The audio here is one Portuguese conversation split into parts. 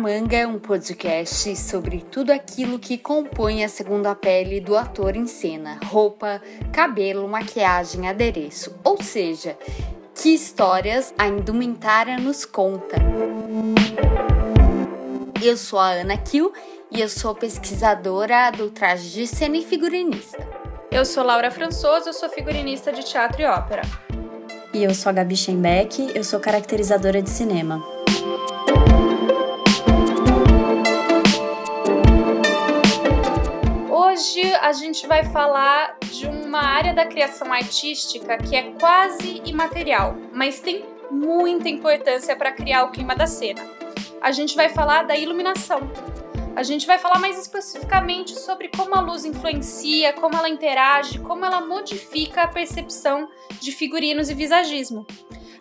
Manga é um podcast sobre tudo aquilo que compõe a segunda pele do ator em cena: roupa, cabelo, maquiagem, adereço. Ou seja, que histórias a indumentária nos conta. Eu sou a Ana Kill e eu sou pesquisadora do traje de cena e figurinista. Eu sou Laura Françoso, eu sou figurinista de teatro e ópera. E eu sou a Gabi Schenbeck, eu sou caracterizadora de cinema. Hoje a gente vai falar de uma área da criação artística que é quase imaterial, mas tem muita importância para criar o clima da cena. A gente vai falar da iluminação. A gente vai falar mais especificamente sobre como a luz influencia, como ela interage, como ela modifica a percepção de figurinos e visagismo.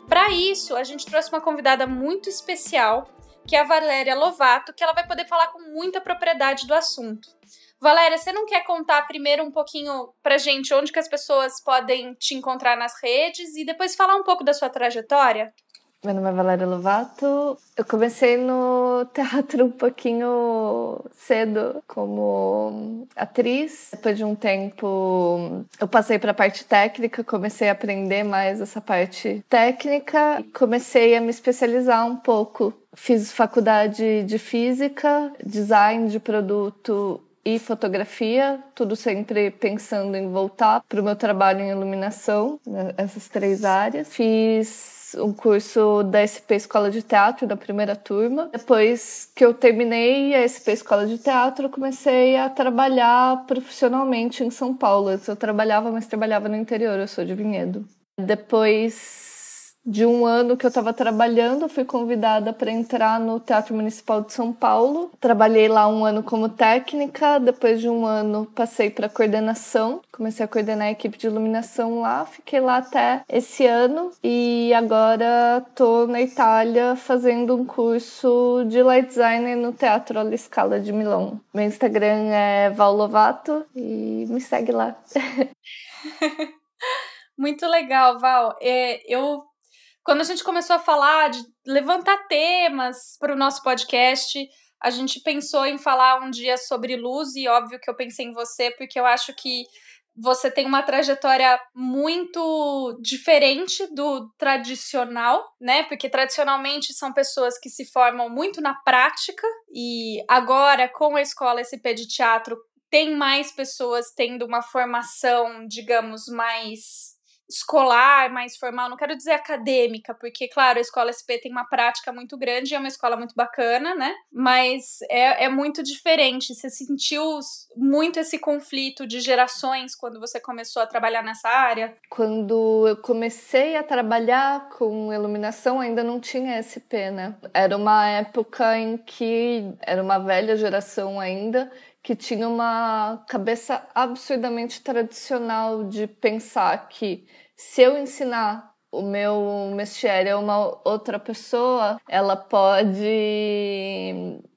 Para isso, a gente trouxe uma convidada muito especial, que é a Valéria Lovato, que ela vai poder falar com muita propriedade do assunto. Valéria, você não quer contar primeiro um pouquinho pra gente onde que as pessoas podem te encontrar nas redes e depois falar um pouco da sua trajetória? Meu nome é Valéria Lovato. Eu comecei no teatro um pouquinho cedo como atriz. Depois de um tempo, eu passei para a parte técnica, comecei a aprender mais essa parte técnica, comecei a me especializar um pouco. Fiz faculdade de física, design de produto e fotografia, tudo sempre pensando em voltar para o meu trabalho em iluminação, né, essas três áreas. Fiz um curso da SP Escola de Teatro da primeira turma. Depois que eu terminei a SP Escola de Teatro, comecei a trabalhar profissionalmente em São Paulo. Eu trabalhava, mas trabalhava no interior, eu sou de Vinhedo. Depois de um ano que eu estava trabalhando, fui convidada para entrar no Teatro Municipal de São Paulo. Trabalhei lá um ano como técnica, depois de um ano passei para coordenação, comecei a coordenar a equipe de iluminação lá, fiquei lá até esse ano e agora estou na Itália fazendo um curso de light designer no Teatro alla Scala de Milão. Meu Instagram é Val Lovato e me segue lá. Muito legal, Val. É, eu quando a gente começou a falar de levantar temas para o nosso podcast, a gente pensou em falar um dia sobre luz e óbvio que eu pensei em você porque eu acho que você tem uma trajetória muito diferente do tradicional, né? Porque tradicionalmente são pessoas que se formam muito na prática e agora com a escola SP de teatro tem mais pessoas tendo uma formação, digamos, mais escolar, mais formal, não quero dizer acadêmica, porque, claro, a escola SP tem uma prática muito grande, é uma escola muito bacana, né? Mas é, é muito diferente. Você sentiu muito esse conflito de gerações quando você começou a trabalhar nessa área? Quando eu comecei a trabalhar com iluminação, ainda não tinha SP, né? Era uma época em que era uma velha geração ainda que tinha uma cabeça absurdamente tradicional de pensar que se eu ensinar o meu mestiere a uma outra pessoa, ela pode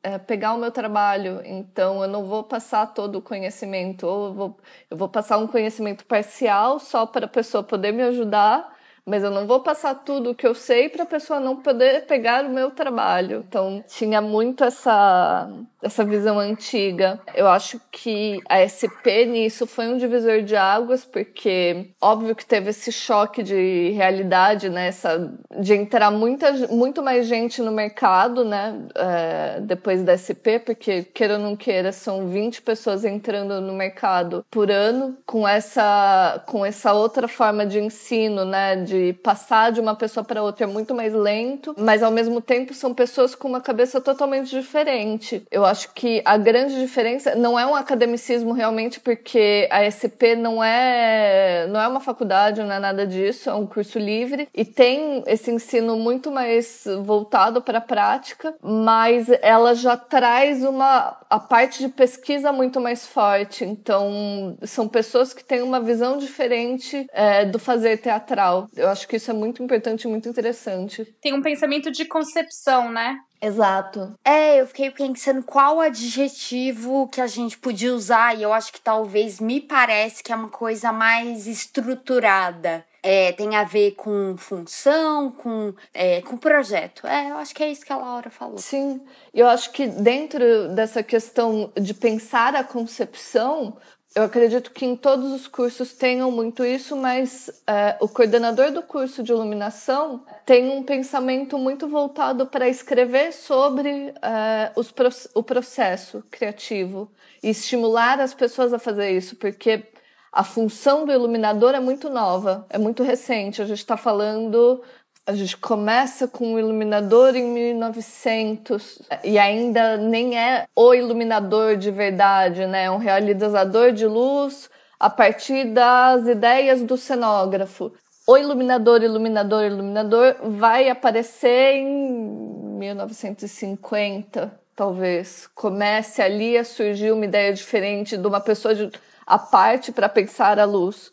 é, pegar o meu trabalho. Então, eu não vou passar todo o conhecimento, ou eu vou, eu vou passar um conhecimento parcial só para a pessoa poder me ajudar mas eu não vou passar tudo o que eu sei para a pessoa não poder pegar o meu trabalho. Então, tinha muito essa essa visão antiga. Eu acho que a SP nisso foi um divisor de águas, porque óbvio que teve esse choque de realidade, né? Essa, de entrar muita, muito mais gente no mercado, né? É, depois da SP, porque queira ou não queira, são 20 pessoas entrando no mercado por ano, com essa, com essa outra forma de ensino, né? de passar de uma pessoa para outra é muito mais lento, mas ao mesmo tempo são pessoas com uma cabeça totalmente diferente. Eu acho que a grande diferença não é um academicismo realmente, porque a SP não é não é uma faculdade, não é nada disso, é um curso livre e tem esse ensino muito mais voltado para a prática, mas ela já traz uma a parte de pesquisa muito mais forte. Então são pessoas que têm uma visão diferente é, do fazer teatral. Eu acho que isso é muito importante e muito interessante. Tem um pensamento de concepção, né? Exato. É, eu fiquei pensando qual adjetivo que a gente podia usar, e eu acho que talvez me parece que é uma coisa mais estruturada. é, tem a ver com função, com, é, com projeto. É, eu acho que é isso que a Laura falou. Sim, eu acho que dentro dessa questão de pensar a concepção, eu acredito que em todos os cursos tenham muito isso, mas é, o coordenador do curso de iluminação tem um pensamento muito voltado para escrever sobre é, os, o processo criativo e estimular as pessoas a fazer isso, porque a função do iluminador é muito nova, é muito recente. A gente está falando a gente começa com o iluminador em 1900 e ainda nem é o iluminador de verdade, né? É um realizador de luz a partir das ideias do cenógrafo. O iluminador, iluminador, iluminador vai aparecer em 1950, talvez. Comece ali a surgir uma ideia diferente de uma pessoa de, à parte para pensar a luz.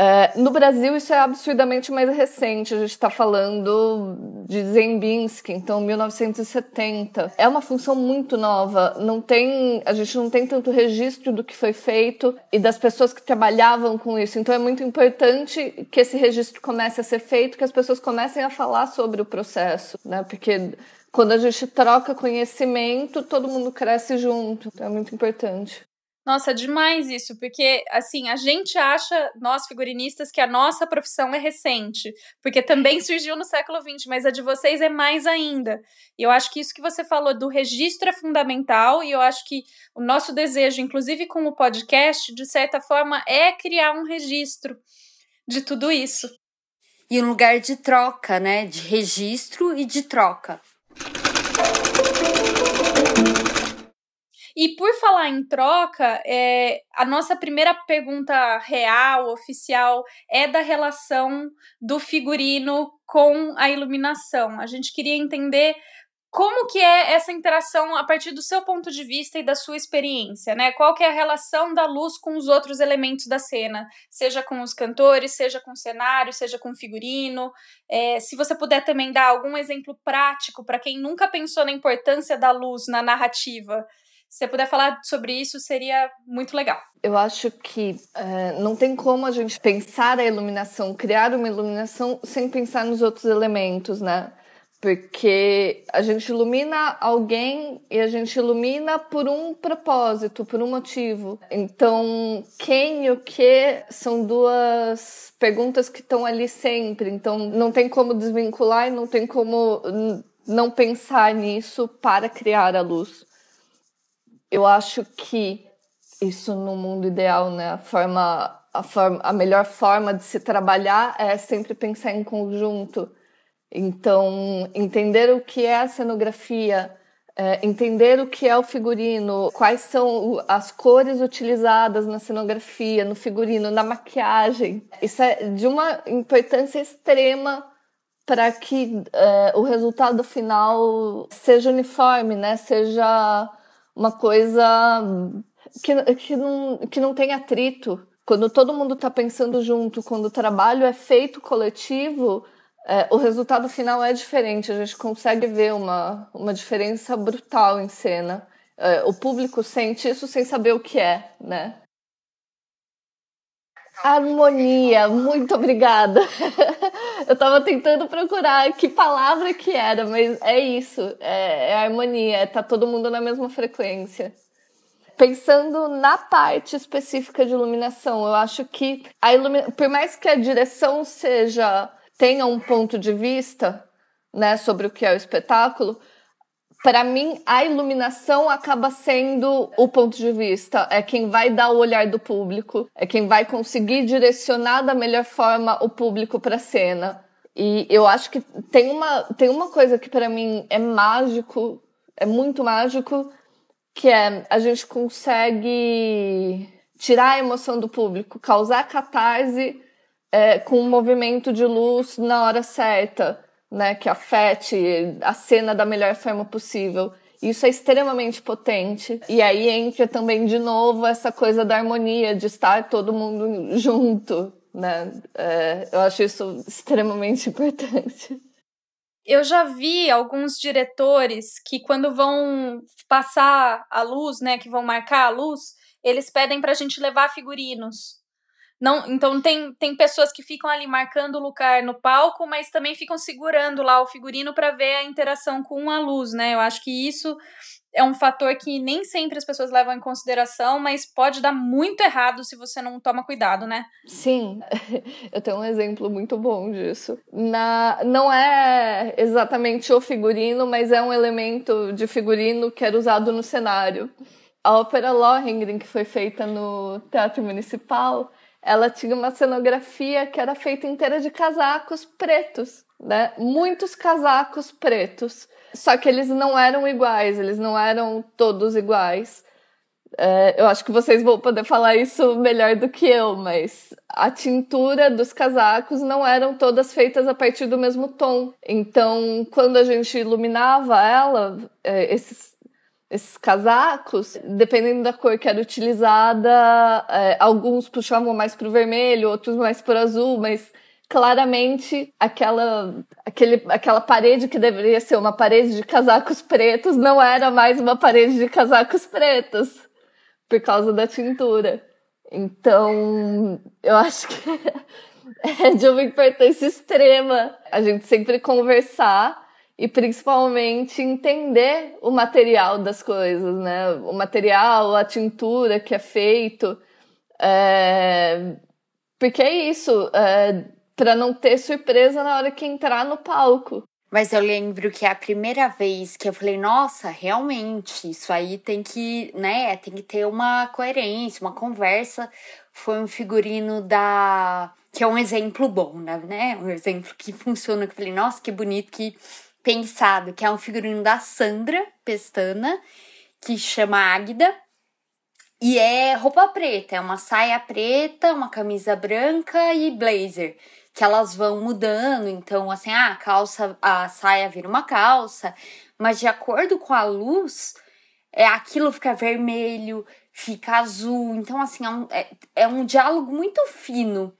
É, no Brasil, isso é absurdamente mais recente. A gente está falando de Zembinski, então 1970. É uma função muito nova. Não tem, a gente não tem tanto registro do que foi feito e das pessoas que trabalhavam com isso. Então é muito importante que esse registro comece a ser feito, que as pessoas comecem a falar sobre o processo, né? Porque quando a gente troca conhecimento, todo mundo cresce junto. Então é muito importante. Nossa, demais isso, porque assim, a gente acha, nós figurinistas, que a nossa profissão é recente, porque também surgiu no século XX, mas a de vocês é mais ainda. E eu acho que isso que você falou do registro é fundamental, e eu acho que o nosso desejo, inclusive com o podcast, de certa forma, é criar um registro de tudo isso. E um lugar de troca, né? De registro e de troca. E por falar em troca, é, a nossa primeira pergunta real, oficial, é da relação do figurino com a iluminação. A gente queria entender como que é essa interação a partir do seu ponto de vista e da sua experiência, né? Qual que é a relação da luz com os outros elementos da cena, seja com os cantores, seja com o cenário, seja com o figurino. É, se você puder também dar algum exemplo prático para quem nunca pensou na importância da luz na narrativa, se você puder falar sobre isso, seria muito legal. Eu acho que é, não tem como a gente pensar a iluminação, criar uma iluminação sem pensar nos outros elementos, né? Porque a gente ilumina alguém e a gente ilumina por um propósito, por um motivo. Então, quem e o que são duas perguntas que estão ali sempre. Então, não tem como desvincular e não tem como não pensar nisso para criar a luz eu acho que isso no mundo ideal, né? A forma, a forma, a melhor forma de se trabalhar é sempre pensar em conjunto. Então, entender o que é a cenografia, é, entender o que é o figurino, quais são as cores utilizadas na cenografia, no figurino, na maquiagem. Isso é de uma importância extrema para que é, o resultado final seja uniforme, né? Seja uma coisa que, que, não, que não tem atrito. Quando todo mundo está pensando junto, quando o trabalho é feito coletivo, é, o resultado final é diferente. A gente consegue ver uma, uma diferença brutal em cena. É, o público sente isso sem saber o que é, né? Harmonia, muito obrigada. Eu estava tentando procurar que palavra que era, mas é isso, é, é harmonia, é tá todo mundo na mesma frequência. Pensando na parte específica de iluminação, eu acho que a ilumina... por mais que a direção seja tenha um ponto de vista, né, sobre o que é o espetáculo, para mim, a iluminação acaba sendo o ponto de vista. É quem vai dar o olhar do público, é quem vai conseguir direcionar da melhor forma o público para a cena. E eu acho que tem uma, tem uma coisa que para mim é mágico, é muito mágico, que é a gente consegue tirar a emoção do público, causar catarse é, com um movimento de luz na hora certa né, que afete a cena da melhor forma possível. Isso é extremamente potente. E aí entra também de novo essa coisa da harmonia, de estar todo mundo junto, né? É, eu acho isso extremamente importante. Eu já vi alguns diretores que quando vão passar a luz, né, que vão marcar a luz, eles pedem para a gente levar figurinos Não, então tem, tem pessoas que ficam ali marcando o lugar no palco, mas também ficam segurando lá o figurino para ver a interação com a luz, né? Eu acho que isso é um fator que nem sempre as pessoas levam em consideração, mas pode dar muito errado se você não toma cuidado, né? Sim, eu tenho um exemplo muito bom disso. Na, não é exatamente o figurino, mas é um elemento de figurino que era usado no cenário. A ópera Lohengrin, que foi feita no Teatro Municipal, ela tinha uma cenografia que era feita inteira de casacos pretos, né? Muitos casacos pretos. Só que eles não eram iguais, eles não eram todos iguais. É, eu acho que vocês vão poder falar isso melhor do que eu, mas a tintura dos casacos não eram todas feitas a partir do mesmo tom. Então, quando a gente iluminava ela, é, esses esses casacos, dependendo da cor que era utilizada, é, alguns puxavam mais para o vermelho, outros mais para o azul, mas claramente aquela, aquele, aquela parede que deveria ser uma parede de casacos pretos não era mais uma parede de casacos pretos por causa da tintura. Então, eu acho que é de uma importância extrema a gente sempre conversar e principalmente entender o material das coisas, né? O material, a tintura que é feito. É... Porque é isso, é... para não ter surpresa na hora que entrar no palco. Mas eu lembro que a primeira vez que eu falei, nossa, realmente, isso aí tem que, né, tem que ter uma coerência, uma conversa. Foi um figurino da. que é um exemplo bom, né? Um exemplo que funciona. Que eu falei, nossa, que bonito que pensado, que é um figurino da Sandra Pestana, que chama Águida. E é roupa preta, é uma saia preta, uma camisa branca e blazer, que elas vão mudando, então assim, ah, a calça, a saia vira uma calça, mas de acordo com a luz, é aquilo fica vermelho, fica azul, então assim, é um, é, é um diálogo muito fino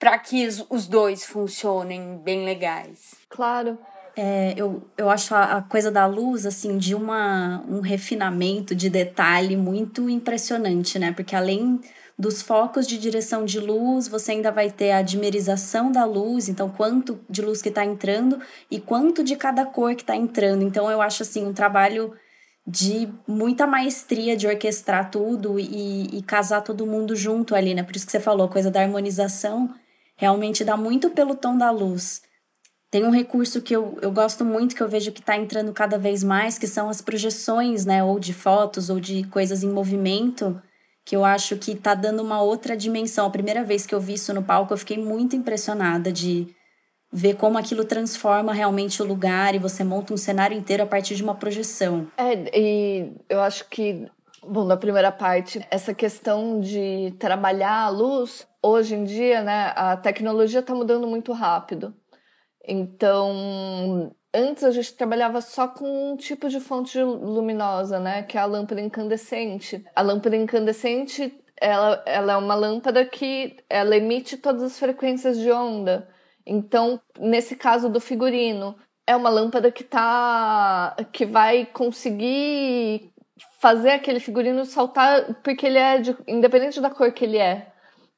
para que os, os dois funcionem bem legais. Claro. É, eu, eu acho a, a, coisa da luz, assim, de uma, um refinamento de detalhe muito impressionante, né? Porque além dos focos de direção de luz, você ainda vai ter a dimerização da luz, então quanto de luz que está entrando e quanto de cada cor que está entrando. Então eu acho, assim, um trabalho de muita maestria de orquestrar tudo e, e casar todo mundo junto ali, né? Por isso que você falou, a coisa da harmonização realmente dá muito pelo tom da luz. Tem um recurso que eu, eu gosto muito, que eu vejo que está entrando cada vez mais, que são as projeções, né? Ou de fotos, ou de coisas em movimento, que eu acho que está dando uma outra dimensão. A primeira vez que eu vi isso no palco, eu fiquei muito impressionada de ver como aquilo transforma realmente o lugar e você monta um cenário inteiro a partir de uma projeção. É, e eu acho que, bom, na primeira parte, essa questão de trabalhar a luz, hoje em dia, né, a tecnologia está mudando muito rápido. Então, antes a gente trabalhava só com um tipo de fonte luminosa, né? Que é a lâmpada incandescente. A lâmpada incandescente, ela, ela é uma lâmpada que ela emite todas as frequências de onda. Então, nesse caso do figurino, é uma lâmpada que tá que vai conseguir fazer aquele figurino saltar porque ele é de, independente da cor que ele é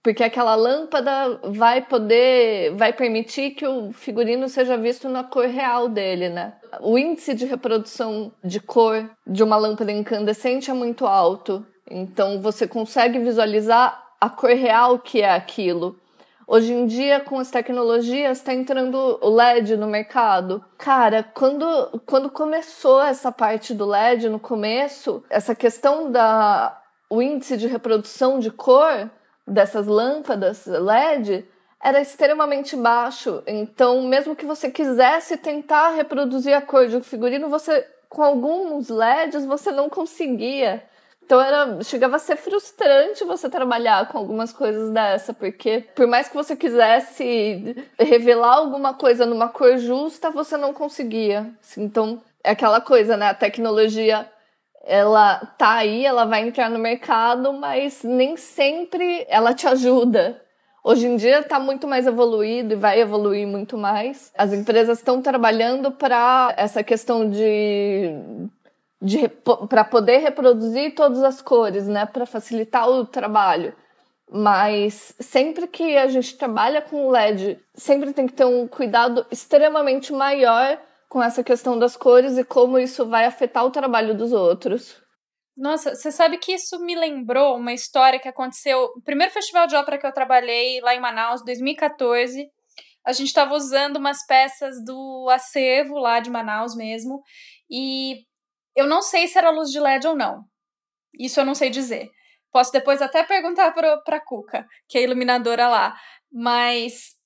porque aquela lâmpada vai poder, vai permitir que o figurino seja visto na cor real dele, né? O índice de reprodução de cor de uma lâmpada incandescente é muito alto, então você consegue visualizar a cor real que é aquilo. Hoje em dia, com as tecnologias, está entrando o LED no mercado. Cara, quando, quando começou essa parte do LED no começo, essa questão da o índice de reprodução de cor dessas lâmpadas LED era extremamente baixo. Então, mesmo que você quisesse tentar reproduzir a cor de um figurino, você com alguns LEDs você não conseguia. Então era, chegava a ser frustrante você trabalhar com algumas coisas dessa, porque por mais que você quisesse revelar alguma coisa numa cor justa, você não conseguia. Então é aquela coisa, né? A tecnologia ela tá aí, ela vai entrar no mercado, mas nem sempre ela te ajuda. Hoje em dia está muito mais evoluído e vai evoluir muito mais. As empresas estão trabalhando para essa questão de, de para poder reproduzir todas as cores, né, para facilitar o trabalho. Mas sempre que a gente trabalha com LED, sempre tem que ter um cuidado extremamente maior com essa questão das cores e como isso vai afetar o trabalho dos outros. Nossa, você sabe que isso me lembrou uma história que aconteceu no primeiro festival de ópera que eu trabalhei lá em Manaus, 2014. A gente estava usando umas peças do acervo lá de Manaus mesmo, e eu não sei se era luz de LED ou não. Isso eu não sei dizer. Posso depois até perguntar para a Cuca, que é iluminadora lá. Mas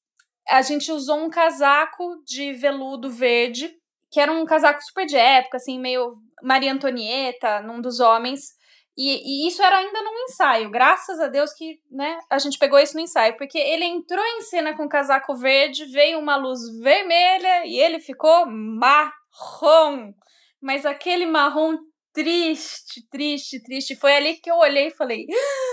a gente usou um casaco de veludo verde, que era um casaco super de época, assim, meio Maria Antonieta, num dos homens. E, e, isso era ainda num ensaio. Graças a Deus que né, a gente pegou isso no ensaio. Porque ele entrou em cena com casaco verde, veio uma luz vermelha e ele ficou marrom. Mas aquele marrom triste, triste, triste. Foi ali que eu olhei e falei: ah,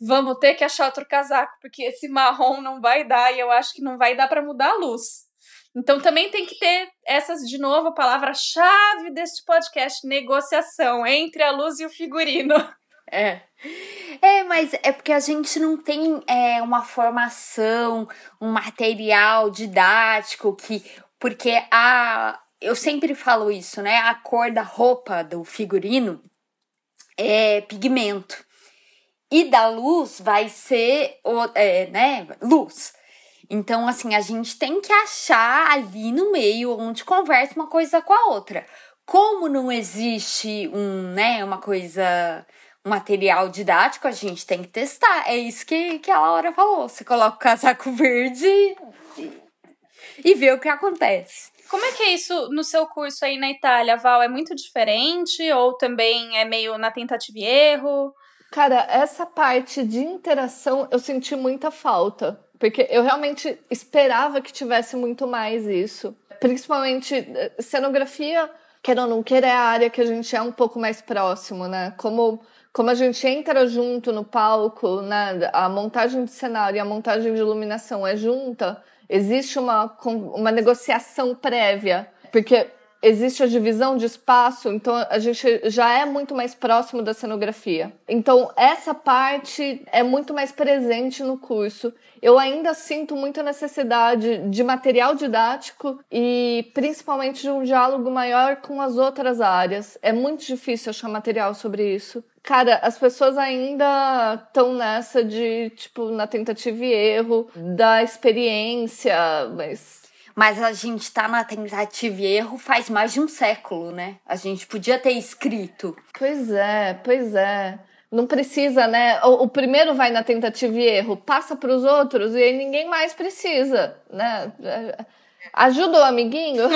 vamos ter que achar outro casaco, porque esse marrom não vai dar e eu acho que não vai dar para mudar a luz. Então também tem que ter essas, de novo, a palavra-chave deste podcast: negociação entre a luz e o figurino. É. É, mas é porque a gente não tem é, uma formação, um material didático que. Porque a, eu sempre falo isso, né? A cor da roupa do figurino é pigmento. E da luz vai ser, é, né, luz. Então, assim, a gente tem que achar ali no meio onde conversa uma coisa com a outra. Como não existe um, né, uma coisa, um material didático, a gente tem que testar. É isso que, que a Laura falou. Você coloca o casaco verde e, e vê o que acontece. Como é que é isso no seu curso aí na Itália, Val? É muito diferente ou também é meio na tentativa e erro? Cara, essa parte de interação eu senti muita falta, porque eu realmente esperava que tivesse muito mais isso. Principalmente eh, cenografia, quer ou não quer, é a área que a gente é um pouco mais próximo, né? Como, como a gente entra junto no palco, né? A montagem de cenário e a montagem de iluminação é junta existe uma, uma negociação prévia, porque existe a divisão de espaço, então a gente já é muito mais próximo da cenografia. Então, essa parte é muito mais presente no curso. Eu ainda sinto muita necessidade de material didático e principalmente de um diálogo maior com as outras áreas. É muito difícil achar material sobre isso. Cara, as pessoas ainda estão nessa de, tipo, na tentativa e erro, da experiência, mas mas a gente tá na tentativa e erro faz mais de um século, né? A gente podia ter escrito. Pois é, pois é. Não precisa, né? O, o primeiro vai na tentativa e erro, passa para os outros e aí ninguém mais precisa, né? Ajuda o amiguinho.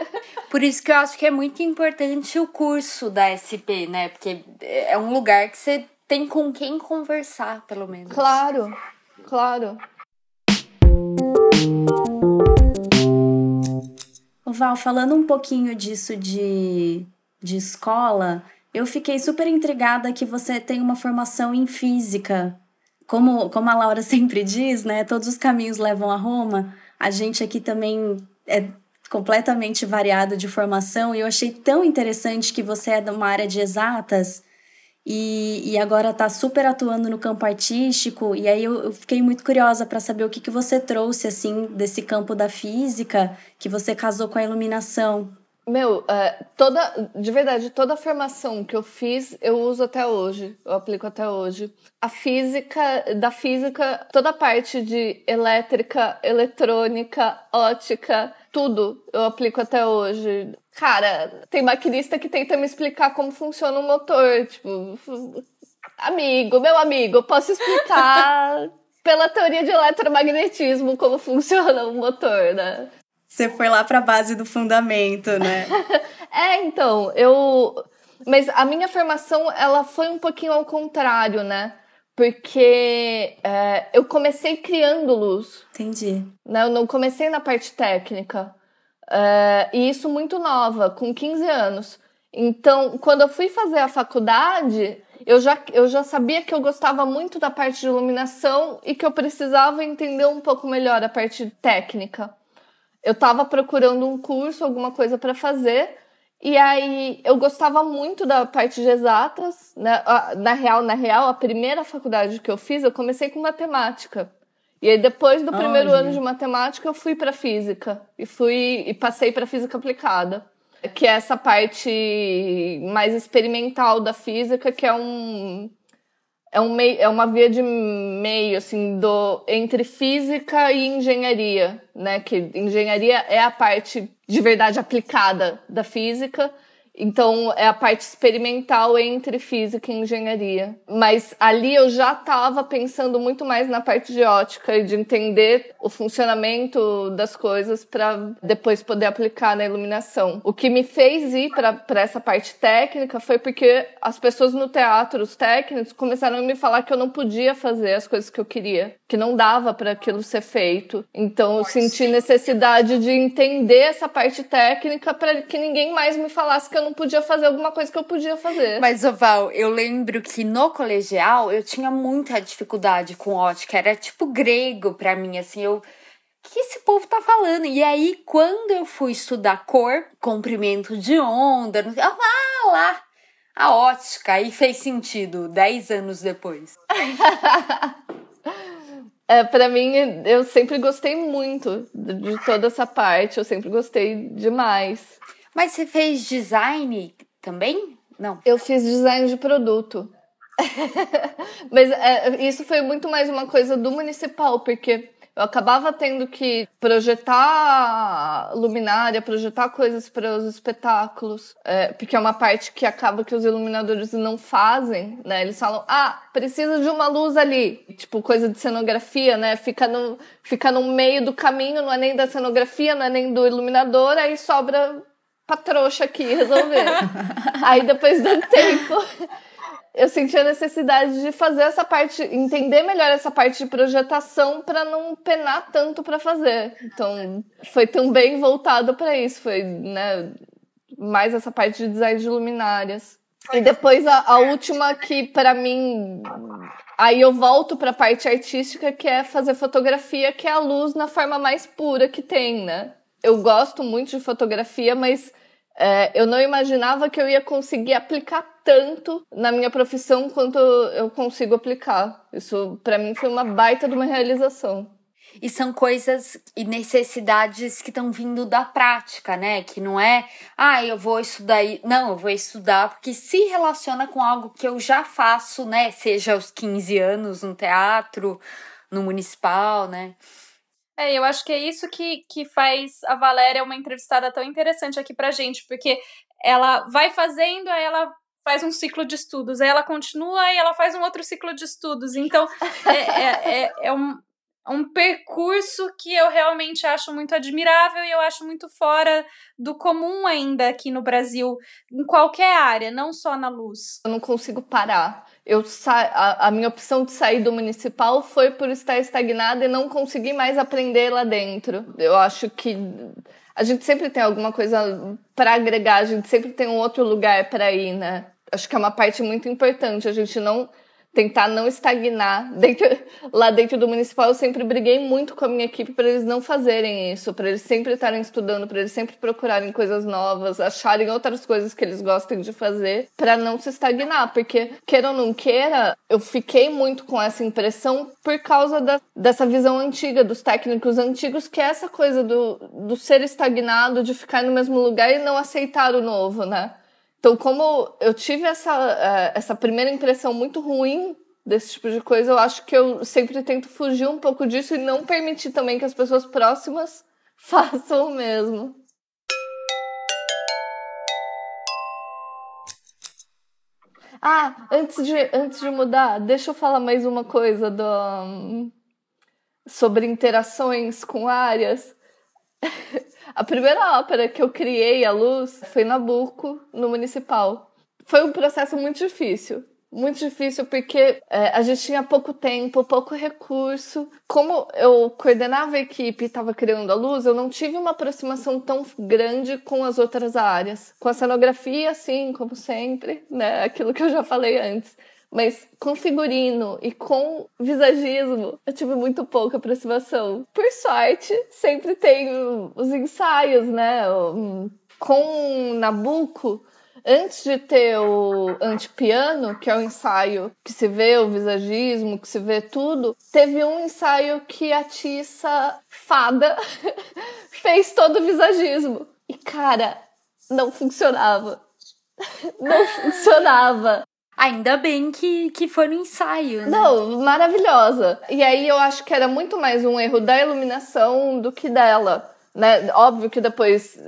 Por isso que eu acho que é muito importante o curso da SP, né? Porque é um lugar que você tem com quem conversar, pelo menos. Claro, claro. Val, falando um pouquinho disso de, de escola, eu fiquei super intrigada que você tem uma formação em física. Como, como a Laura sempre diz, né? Todos os caminhos levam a Roma. A gente aqui também é completamente variado de formação e eu achei tão interessante que você é de uma área de exatas e, e agora está super atuando no campo artístico. E aí eu, eu fiquei muito curiosa para saber o que, que você trouxe assim desse campo da física, que você casou com a iluminação. Meu, é, toda, de verdade, toda formação que eu fiz, eu uso até hoje, eu aplico até hoje. A física, da física, toda a parte de elétrica, eletrônica, ótica, tudo eu aplico até hoje. Cara, tem maquinista que tenta me explicar como funciona um motor, tipo, amigo, meu amigo, eu posso explicar pela teoria de eletromagnetismo como funciona um motor, né? Você foi lá para a base do fundamento, né? é, então, eu. Mas a minha formação, ela foi um pouquinho ao contrário, né? Porque é, eu comecei criando luz. Entendi. Né? Eu não comecei na parte técnica. É, e isso muito nova, com 15 anos. Então, quando eu fui fazer a faculdade, eu já, eu já sabia que eu gostava muito da parte de iluminação e que eu precisava entender um pouco melhor a parte técnica eu estava procurando um curso, alguma coisa para fazer, E aí eu gostava muito da parte de exatas. Né? Na real, na real, a primeira faculdade que eu fiz, eu comecei com matemática. E aí depois do primeiro ano de matemática, eu fui para física e fui e passei para física aplicada, que é essa parte mais experimental da física, que é um é, um meio, é uma via de meio assim do entre física e engenharia, né? Que engenharia é a parte de verdade aplicada da física então, é a parte experimental entre física e engenharia. Mas ali eu já estava pensando muito mais na parte de ótica e de entender o funcionamento das coisas para depois poder aplicar na iluminação. O que me fez ir para essa parte técnica foi porque as pessoas no teatro, os técnicos, começaram a me falar que eu não podia fazer as coisas que eu queria, que não dava para aquilo ser feito. Então, eu senti necessidade de entender essa parte técnica para que ninguém mais me falasse que eu não podia fazer alguma coisa que eu podia fazer. Mas, Oval, eu lembro que no colegial eu tinha muita dificuldade com ótica. Era tipo grego para mim, assim, eu. O que esse povo tá falando? E aí, quando eu fui estudar cor, comprimento de onda, eu ah, lá, a ótica, aí fez sentido, 10 anos depois. É, para mim, eu sempre gostei muito de toda essa parte, eu sempre gostei demais. Mas você fez design também? Não. Eu fiz design de produto. Mas é, isso foi muito mais uma coisa do municipal, porque eu acabava tendo que projetar luminária, projetar coisas para os espetáculos, é, porque é uma parte que acaba que os iluminadores não fazem, né? Eles falam, ah, precisa de uma luz ali, tipo coisa de cenografia, né? Fica no, fica no meio do caminho, não é nem da cenografia, não é nem do iluminador, aí sobra pra trouxa aqui resolver. Aí depois do tempo, eu senti a necessidade de fazer essa parte, entender melhor essa parte de projetação para não penar tanto para fazer. Então, foi também voltado para isso, foi, né, mais essa parte de design de luminárias. E depois a, a última que para mim aí eu volto para a parte artística que é fazer fotografia, que é a luz na forma mais pura que tem, né? Eu gosto muito de fotografia, mas é, eu não imaginava que eu ia conseguir aplicar tanto na minha profissão quanto eu consigo aplicar. Isso, para mim, foi uma baita de uma realização. E são coisas e necessidades que estão vindo da prática, né? Que não é, ah, eu vou estudar. Não, eu vou estudar porque se relaciona com algo que eu já faço, né? Seja aos 15 anos no teatro, no municipal, né? É, eu acho que é isso que, que faz a Valéria uma entrevistada tão interessante aqui pra gente, porque ela vai fazendo, aí ela faz um ciclo de estudos, aí ela continua e ela faz um outro ciclo de estudos. Então, é, é, é, é um, um percurso que eu realmente acho muito admirável e eu acho muito fora do comum ainda aqui no Brasil, em qualquer área, não só na luz. Eu não consigo parar eu a, a minha opção de sair do municipal foi por estar estagnada e não conseguir mais aprender lá dentro. Eu acho que a gente sempre tem alguma coisa para agregar, a gente sempre tem um outro lugar para ir, né? Acho que é uma parte muito importante. A gente não tentar não estagnar. Dentro, lá dentro do municipal, eu sempre briguei muito com a minha equipe para eles não fazerem isso, para eles sempre estarem estudando, para eles sempre procurarem coisas novas, acharem outras coisas que eles gostem de fazer, para não se estagnar. Porque, queira ou não queira, eu fiquei muito com essa impressão por causa da, dessa visão antiga, dos técnicos antigos, que é essa coisa do, do ser estagnado, de ficar no mesmo lugar e não aceitar o novo, né? Então, como eu tive essa, é, essa primeira impressão muito ruim desse tipo de coisa, eu acho que eu sempre tento fugir um pouco disso e não permitir também que as pessoas próximas façam o mesmo. Ah, antes de, antes de mudar, deixa eu falar mais uma coisa do, sobre interações com áreas. A primeira ópera que eu criei à luz foi Nabucco, no Municipal. Foi um processo muito difícil. Muito difícil porque é, a gente tinha pouco tempo, pouco recurso. Como eu coordenava a equipe e estava criando a luz, eu não tive uma aproximação tão grande com as outras áreas. Com a cenografia, sim, como sempre, né? Aquilo que eu já falei antes. Mas com figurino e com visagismo, eu tive muito pouca aproximação. Por sorte, sempre tem os ensaios, né? com Nabucco, antes de ter o antipiano, que é o ensaio que se vê o visagismo, que se vê tudo, teve um ensaio que a Tissa Fada fez todo o visagismo. E, cara, não funcionava. Não funcionava. Ainda bem que, que foi no ensaio. Né? Não, maravilhosa. E aí eu acho que era muito mais um erro da iluminação do que dela. Né? Óbvio que depois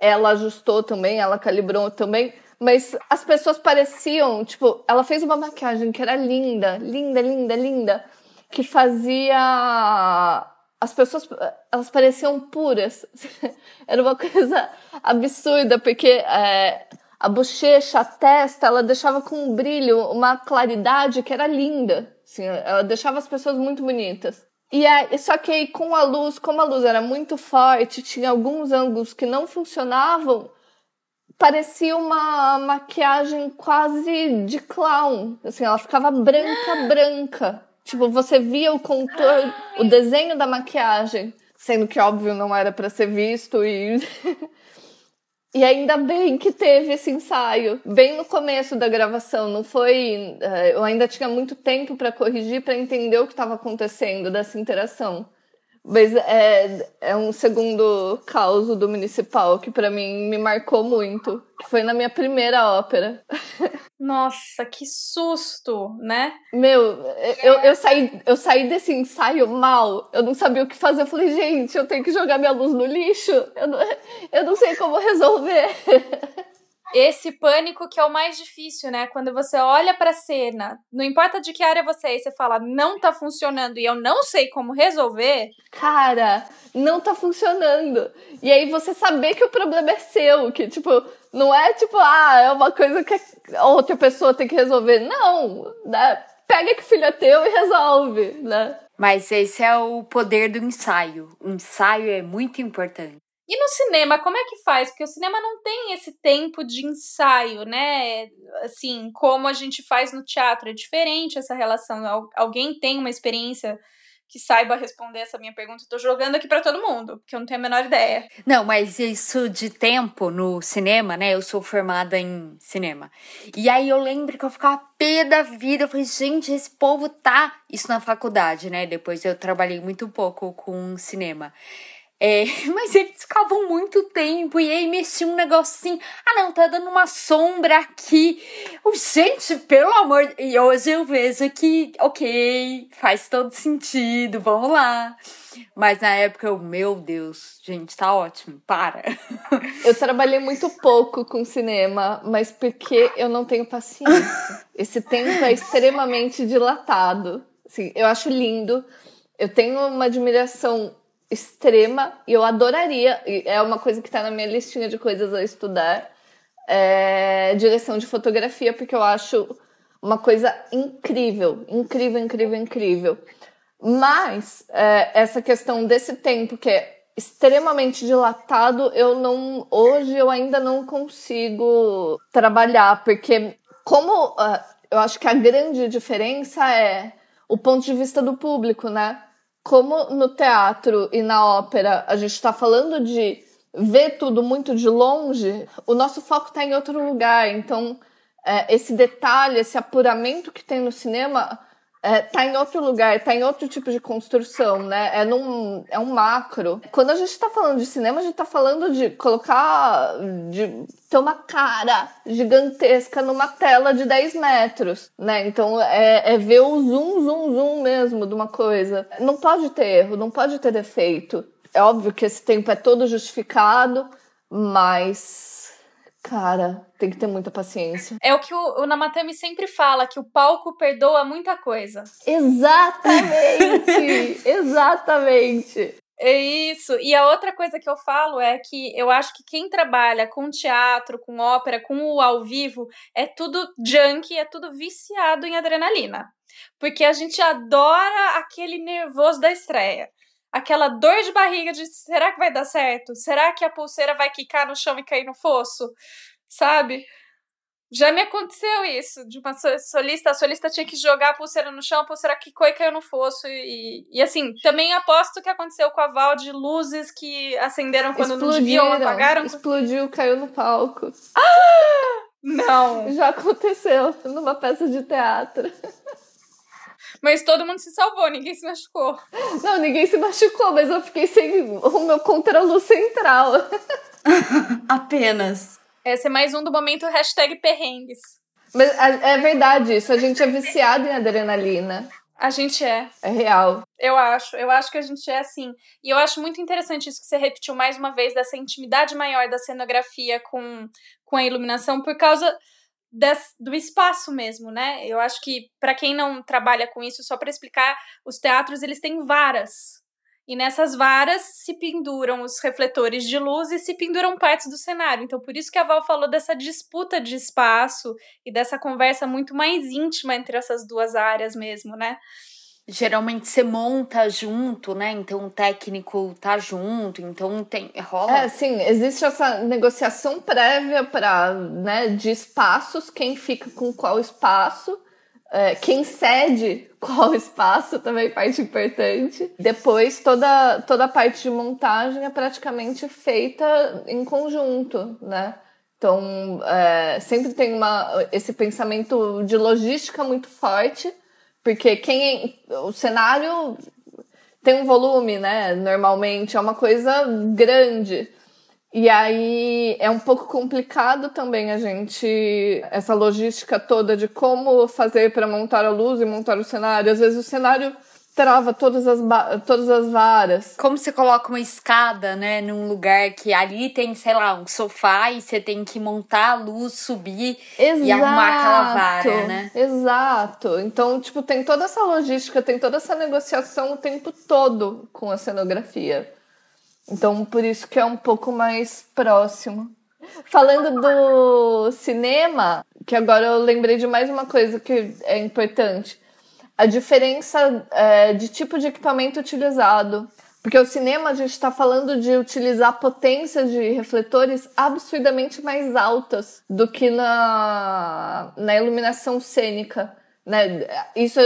ela ajustou também, ela calibrou também. Mas as pessoas pareciam, tipo, ela fez uma maquiagem que era linda, linda, linda, linda, que fazia as pessoas elas pareciam puras. Era uma coisa absurda, porque é, a bochecha, a testa, ela deixava com um brilho, uma claridade que era linda. Assim, ela deixava as pessoas muito bonitas. E é, só que aí com a luz, como a luz era muito forte, tinha alguns ângulos que não funcionavam, parecia uma maquiagem quase de clown. Assim, ela ficava branca, branca. Tipo, você via o contorno, o desenho da maquiagem, sendo que óbvio não era para ser visto e E ainda bem que teve esse ensaio, bem no começo da gravação, não foi. Eh, eu ainda tinha muito tempo para corrigir, para entender o que estava acontecendo dessa interação. Mas é, é um segundo caos do municipal que para mim me marcou muito, que foi na minha primeira ópera. Nossa, que susto, né? Meu, eu, eu, saí, eu saí desse ensaio mal, eu não sabia o que fazer. Eu falei, gente, eu tenho que jogar minha luz no lixo, eu não, eu não sei como resolver. Esse pânico que é o mais difícil, né? Quando você olha pra cena, não importa de que área você é, e você fala, não tá funcionando e eu não sei como resolver. Cara, não tá funcionando. E aí você saber que o problema é seu, que tipo, não é tipo, ah, é uma coisa que outra pessoa tem que resolver. Não, né? Pega que o filho é teu e resolve, né? Mas esse é o poder do ensaio. O ensaio é muito importante. E no cinema, como é que faz? Porque o cinema não tem esse tempo de ensaio, né? Assim, como a gente faz no teatro. É diferente essa relação. Alguém tem uma experiência que saiba responder essa minha pergunta. Tô jogando aqui para todo mundo, porque eu não tenho a menor ideia. Não, mas isso de tempo no cinema, né? Eu sou formada em cinema. E aí eu lembro que eu ficava pé da vida. Eu falei, gente, esse povo tá. Isso na faculdade, né? Depois eu trabalhei muito pouco com cinema. É, mas eles ficavam muito tempo e aí mexia um negocinho. Ah, não, tá dando uma sombra aqui. Oh, gente, pelo amor. E hoje eu vejo que, ok, faz todo sentido, vamos lá. Mas na época eu, meu Deus, gente, tá ótimo, para. Eu trabalhei muito pouco com cinema, mas porque eu não tenho paciência. Esse tempo é extremamente dilatado. Assim, eu acho lindo. Eu tenho uma admiração extrema e eu adoraria, é uma coisa que está na minha listinha de coisas a estudar, é direção de fotografia, porque eu acho uma coisa incrível, incrível, incrível, incrível. Mas é, essa questão desse tempo que é extremamente dilatado, eu não hoje eu ainda não consigo trabalhar, porque como uh, eu acho que a grande diferença é o ponto de vista do público, né? Como no teatro e na ópera a gente está falando de ver tudo muito de longe, o nosso foco está em outro lugar. Então, é, esse detalhe, esse apuramento que tem no cinema é, tá em outro lugar, tá em outro tipo de construção, né? É, num, é um macro. Quando a gente está falando de cinema, a gente está falando de colocar, de ter uma cara gigantesca numa tela de 10 metros, né? Então é, é ver o zoom, zoom, zoom mesmo de uma coisa. Não pode ter erro, não pode ter defeito. É óbvio que esse tempo é todo justificado, mas Cara, tem que ter muita paciência. É o que o, o Namatami sempre fala, que o palco perdoa muita coisa. Exatamente! exatamente! É isso. E a outra coisa que eu falo é que eu acho que quem trabalha com teatro, com ópera, com o ao vivo, é tudo junk, é tudo viciado em adrenalina. Porque a gente adora aquele nervoso da estreia aquela dor de barriga de será que vai dar certo? Será que a pulseira vai quicar no chão e cair no fosso? Sabe? Já me aconteceu isso, de uma solista, a solista tinha que jogar a pulseira no chão, a pulseira quicou e caiu no fosso. E, e assim, também aposto que aconteceu com a Val de luzes que acenderam quando não deviam, apagaram. Explodiu, caiu no palco. Ah! Não! Já aconteceu numa peça de teatro. Mas todo mundo se salvou, ninguém se machucou. Não, ninguém se machucou, mas eu fiquei sem o meu contraluz central. Apenas. Esse é mais um do momento hashtag perrengues. Mas é verdade isso, a gente é viciado em adrenalina. A gente é. É real. Eu acho. Eu acho que a gente é assim. E eu acho muito interessante isso que você repetiu mais uma vez, dessa intimidade maior da cenografia com, com a iluminação, por causa do espaço mesmo, né? Eu acho que, para quem não trabalha com isso, só para explicar, os teatros eles têm varas. E nessas varas se penduram os refletores de luz e se penduram partes do cenário. Então, por isso que a Val falou dessa disputa de espaço e dessa conversa muito mais íntima entre essas duas áreas mesmo, né? Geralmente você monta junto, né? Então o técnico tá junto, então tem rola. É, sim, existe essa negociação prévia para, né, de espaços, quem fica com qual espaço é, quem cede qual espaço também parte importante. Depois, toda, toda a parte de montagem é praticamente feita em conjunto, né? Então, é, sempre tem uma, esse pensamento de logística muito forte, porque quem o cenário tem um volume, né? Normalmente é uma coisa grande. E aí é um pouco complicado também a gente, essa logística toda de como fazer para montar a luz e montar o cenário. Às vezes o cenário trava todas as, todas as varas. Como você coloca uma escada, né, num lugar que ali tem, sei lá, um sofá e você tem que montar a luz, subir exato, e arrumar aquela vara, né? Exato. Então, tipo, tem toda essa logística, tem toda essa negociação o tempo todo com a cenografia. Então, por isso que é um pouco mais próximo. Falando do cinema, que agora eu lembrei de mais uma coisa que é importante. A diferença é, de tipo de equipamento utilizado. Porque o cinema a gente está falando de utilizar potências de refletores absurdamente mais altas do que na, na iluminação cênica. Né? Isso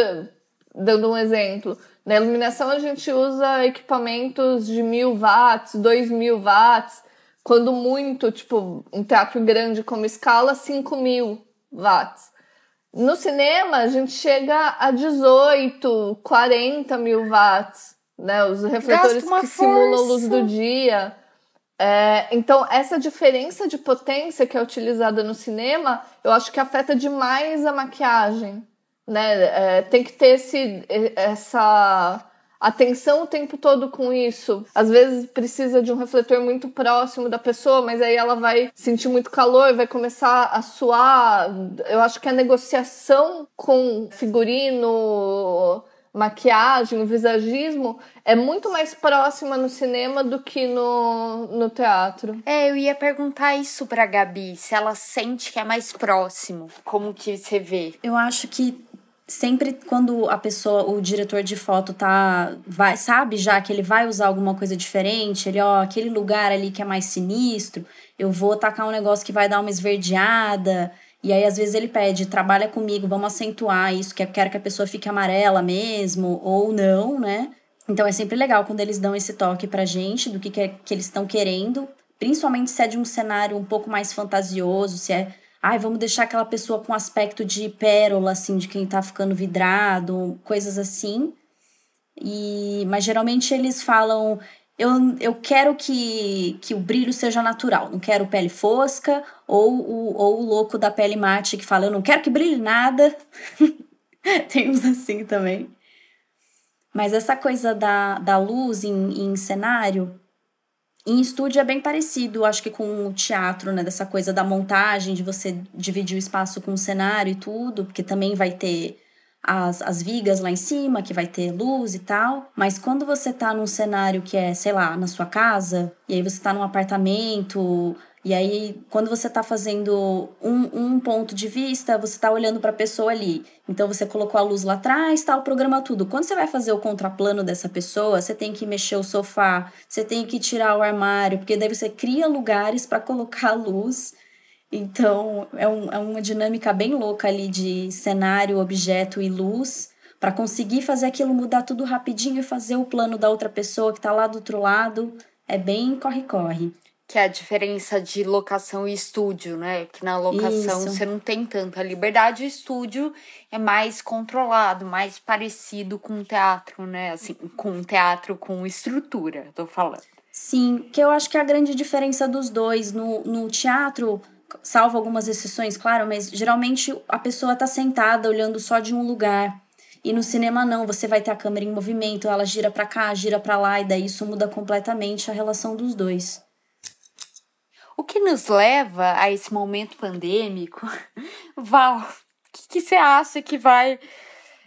dando um exemplo. Na iluminação, a gente usa equipamentos de mil watts, dois mil watts, quando muito, tipo, um teatro grande como escala, cinco mil watts. No cinema, a gente chega a 18, 40 mil watts, né? Os refletores que força. simulam a luz do dia. É, então, essa diferença de potência que é utilizada no cinema, eu acho que afeta demais a maquiagem né? É, tem que ter esse, essa atenção o tempo todo com isso. Às vezes precisa de um refletor muito próximo da pessoa, mas aí ela vai sentir muito calor, vai começar a suar. Eu acho que a negociação com figurino, maquiagem, o visagismo é muito mais próxima no cinema do que no, no teatro. É, eu ia perguntar isso pra Gabi, se ela sente que é mais próximo, como que você vê. Eu acho que sempre quando a pessoa, o diretor de foto tá, vai, sabe já que ele vai usar alguma coisa diferente, ele, ó, aquele lugar ali que é mais sinistro, eu vou tacar um negócio que vai dar uma esverdeada, e aí às vezes ele pede, trabalha comigo, vamos acentuar isso, que eu quero que a pessoa fique amarela mesmo, ou não, né? Então é sempre legal quando eles dão esse toque pra gente do que, que, é, que eles estão querendo, principalmente se é de um cenário um pouco mais fantasioso, se é ai, vamos deixar aquela pessoa com aspecto de pérola, assim, de quem tá ficando vidrado, coisas assim. E, mas geralmente eles falam, eu, eu quero que, que o brilho seja natural, não quero pele fosca, ou o, ou o louco da pele mate que fala, eu não quero que brilhe nada. Tem uns assim também. Mas essa coisa da, da luz em, em cenário, em estúdio é bem parecido, acho que com o teatro, né? Dessa coisa da montagem, de você dividir o espaço com o cenário e tudo, porque também vai ter as, as vigas lá em cima, que vai ter luz e tal. Mas quando você tá num cenário que é, sei lá, na sua casa, e aí você tá num apartamento, e aí, quando você está fazendo um, um ponto de vista, você está olhando para a pessoa ali. Então, você colocou a luz lá atrás, tá, o programa tudo. Quando você vai fazer o contraplano dessa pessoa, você tem que mexer o sofá, você tem que tirar o armário, porque daí você cria lugares para colocar a luz. Então, é, um, é uma dinâmica bem louca ali de cenário, objeto e luz, para conseguir fazer aquilo mudar tudo rapidinho e fazer o plano da outra pessoa que está lá do outro lado. É bem corre-corre. Que é a diferença de locação e estúdio, né? Que na locação Isso. você não tem tanta liberdade, o estúdio é mais controlado, mais parecido com teatro, né? Assim, com teatro com estrutura, tô falando. Sim, que eu acho que é a grande diferença dos dois. No, no teatro, salvo algumas exceções, claro, mas geralmente a pessoa tá sentada olhando só de um lugar. E no cinema não, você vai ter a câmera em movimento, ela gira para cá, gira para lá e daí isso muda completamente a relação dos dois. O que nos leva a esse momento pandêmico, Val, o que, você acha que vai.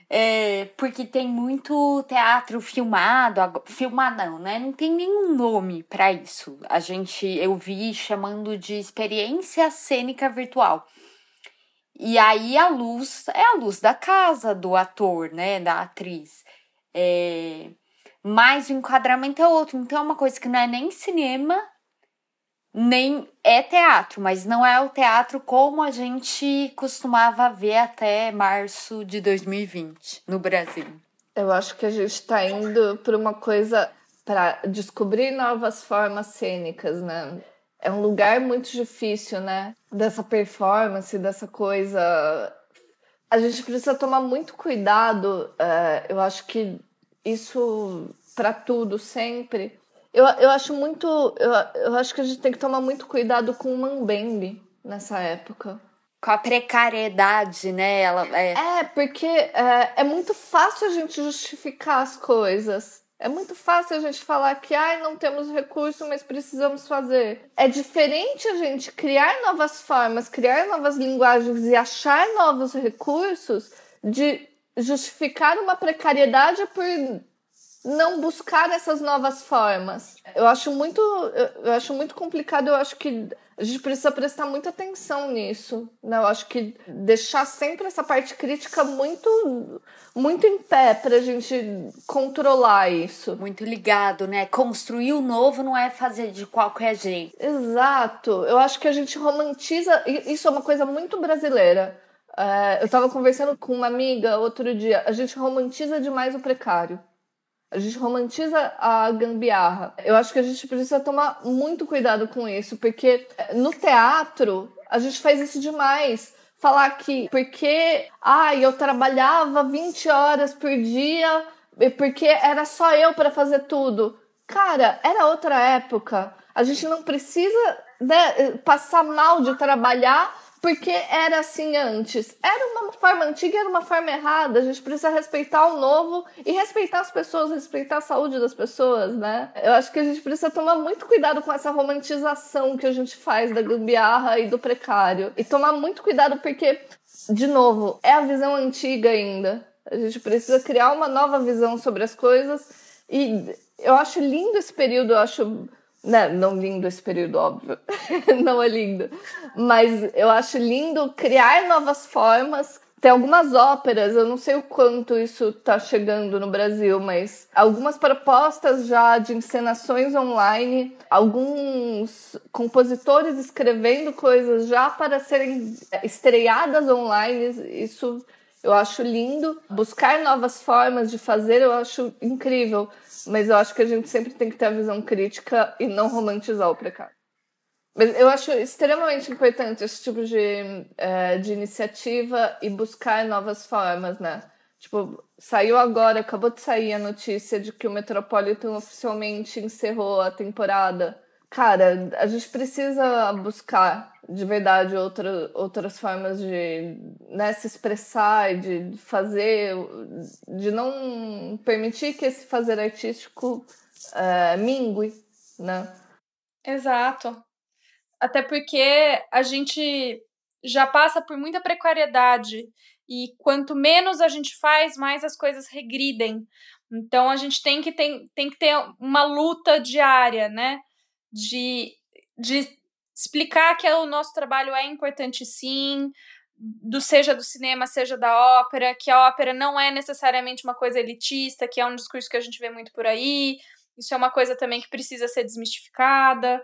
É, porque tem muito teatro filmado, filmado não, né? Não tem nenhum nome para isso. A gente, eu vi chamando de experiência cênica virtual. E aí a luz é a luz da casa do ator, né? Da atriz. É, mas o enquadramento é outro. Então é uma coisa que não é nem cinema nem é teatro, mas não é o teatro como a gente costumava ver até março de 2020 no Brasil. Eu acho que a gente está indo para uma coisa para descobrir novas formas cênicas, né? É um lugar muito difícil, né? Dessa performance, dessa coisa. A gente precisa tomar muito cuidado. Uh, eu acho que isso para tudo sempre eu, eu acho muito. Eu, eu acho que a gente tem que tomar muito cuidado com o Mambembe nessa época. Com a precariedade, né? Ela é, é porque é, é muito fácil a gente justificar as coisas. É muito fácil a gente falar que ai, não temos recurso, mas precisamos fazer. É diferente a gente criar novas formas, criar novas linguagens e achar novos recursos de justificar uma precariedade por não buscar essas novas formas. Eu acho muito, eu acho muito complicado, eu acho que a gente precisa prestar muita atenção nisso. Né? Eu acho que deixar sempre essa parte crítica muito, muito em pé para a gente controlar isso. Muito ligado, né? Construir o novo não é fazer de qualquer jeito. Exato. Eu acho que a gente romantiza. Isso é uma coisa muito brasileira. É, eu estava conversando com uma amiga outro dia. A gente romantiza demais o precário. A gente romantiza a gambiarra. Eu acho que a gente precisa tomar muito cuidado com isso, porque eh, no teatro a gente faz isso demais. Falar que porque ah, eu trabalhava 20 horas por dia porque era só eu para fazer tudo. Cara, era outra época. A gente não precisa né, passar mal de trabalhar porque era assim antes. Era uma forma antiga, era uma forma errada. A gente precisa respeitar o novo e respeitar as pessoas, respeitar a saúde das pessoas, né? Eu acho que a gente precisa tomar muito cuidado com essa romantização que a gente faz da gambiarra e do precário. E tomar muito cuidado porque, de novo, é a visão antiga ainda. A gente precisa criar uma nova visão sobre as coisas. E eu acho lindo esse período, eu acho não, né, não lindo esse período, óbvio. não é lindo. Mas eu acho lindo criar novas formas. Tem algumas óperas, eu não sei o quanto isso está chegando no Brasil, mas algumas propostas já de encenações online, alguns compositores escrevendo coisas já para serem estreadas online. Isso eu acho lindo. Buscar novas formas de fazer, eu acho incrível. Mas eu acho que a gente sempre tem que ter a visão crítica e não romantizar o precário. Mas eu acho extremamente importante esse tipo de, é, de iniciativa e buscar novas formas, né? Tipo, saiu agora, acabou de sair a notícia de que o Metropolitan oficialmente encerrou a temporada. Cara, a gente precisa buscar de verdade outra, outras formas de né, se expressar e de fazer, de não permitir que esse fazer artístico uh, mingue, né? Exato. Até porque a gente já passa por muita precariedade e quanto menos a gente faz, mais as coisas regridem. Então a gente tem que, tem, tem que ter uma luta diária, né? De, de explicar que o nosso trabalho é importante sim, do seja do cinema, seja da ópera, que a ópera não é necessariamente uma coisa elitista, que é um discurso que a gente vê muito por aí. Isso é uma coisa também que precisa ser desmistificada.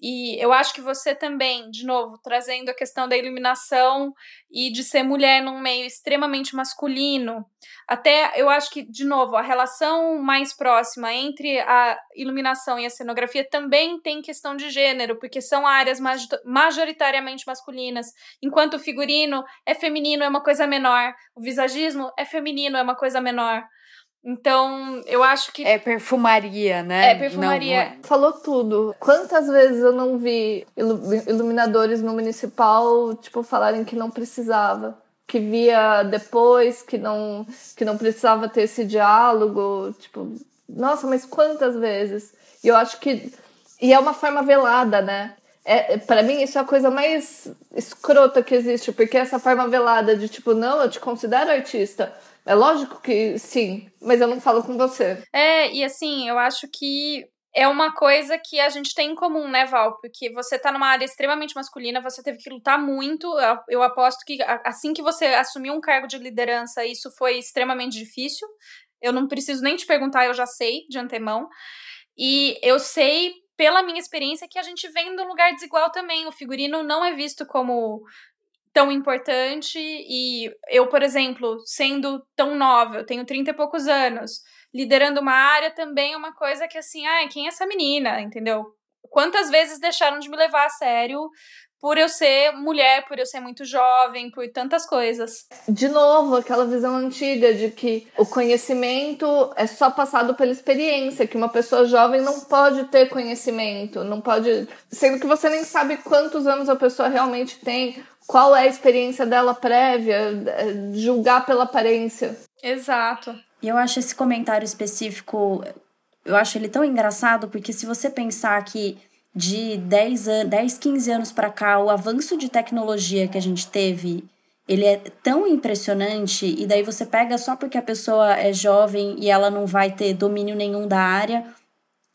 E eu acho que você também, de novo, trazendo a questão da iluminação e de ser mulher num meio extremamente masculino, até eu acho que, de novo, a relação mais próxima entre a iluminação e a cenografia também tem questão de gênero, porque são áreas majoritariamente masculinas, enquanto o figurino é feminino, é uma coisa menor, o visagismo é feminino, é uma coisa menor. Então, eu acho que. É perfumaria, né? É perfumaria. Não, não é. Falou tudo. Quantas vezes eu não vi iluminadores no municipal, tipo, falarem que não precisava? Que via depois, que não, que não precisava ter esse diálogo. Tipo, nossa, mas quantas vezes? E eu acho que. E é uma forma velada, né? É, para mim, isso é a coisa mais escrota que existe, porque essa forma velada de tipo, não, eu te considero artista é lógico que sim, mas eu não falo com você. É, e assim, eu acho que é uma coisa que a gente tem em comum, né, Val? Porque você tá numa área extremamente masculina, você teve que lutar muito. Eu aposto que assim que você assumiu um cargo de liderança, isso foi extremamente difícil. Eu não preciso nem te perguntar, eu já sei de antemão. E eu sei pela minha experiência que a gente vem de um lugar desigual também. O figurino não é visto como tão importante e eu, por exemplo, sendo tão nova, eu tenho 30 e poucos anos, liderando uma área também é uma coisa que assim, ai, quem é essa menina, entendeu? Quantas vezes deixaram de me levar a sério por eu ser mulher, por eu ser muito jovem, por tantas coisas. De novo, aquela visão antiga de que o conhecimento é só passado pela experiência, que uma pessoa jovem não pode ter conhecimento, não pode, sendo que você nem sabe quantos anos a pessoa realmente tem, qual é a experiência dela prévia, é, julgar pela aparência. Exato. E eu acho esse comentário específico, eu acho ele tão engraçado, porque se você pensar que de 10, anos, 10 15 anos para cá, o avanço de tecnologia que a gente teve, ele é tão impressionante, e daí você pega só porque a pessoa é jovem e ela não vai ter domínio nenhum da área,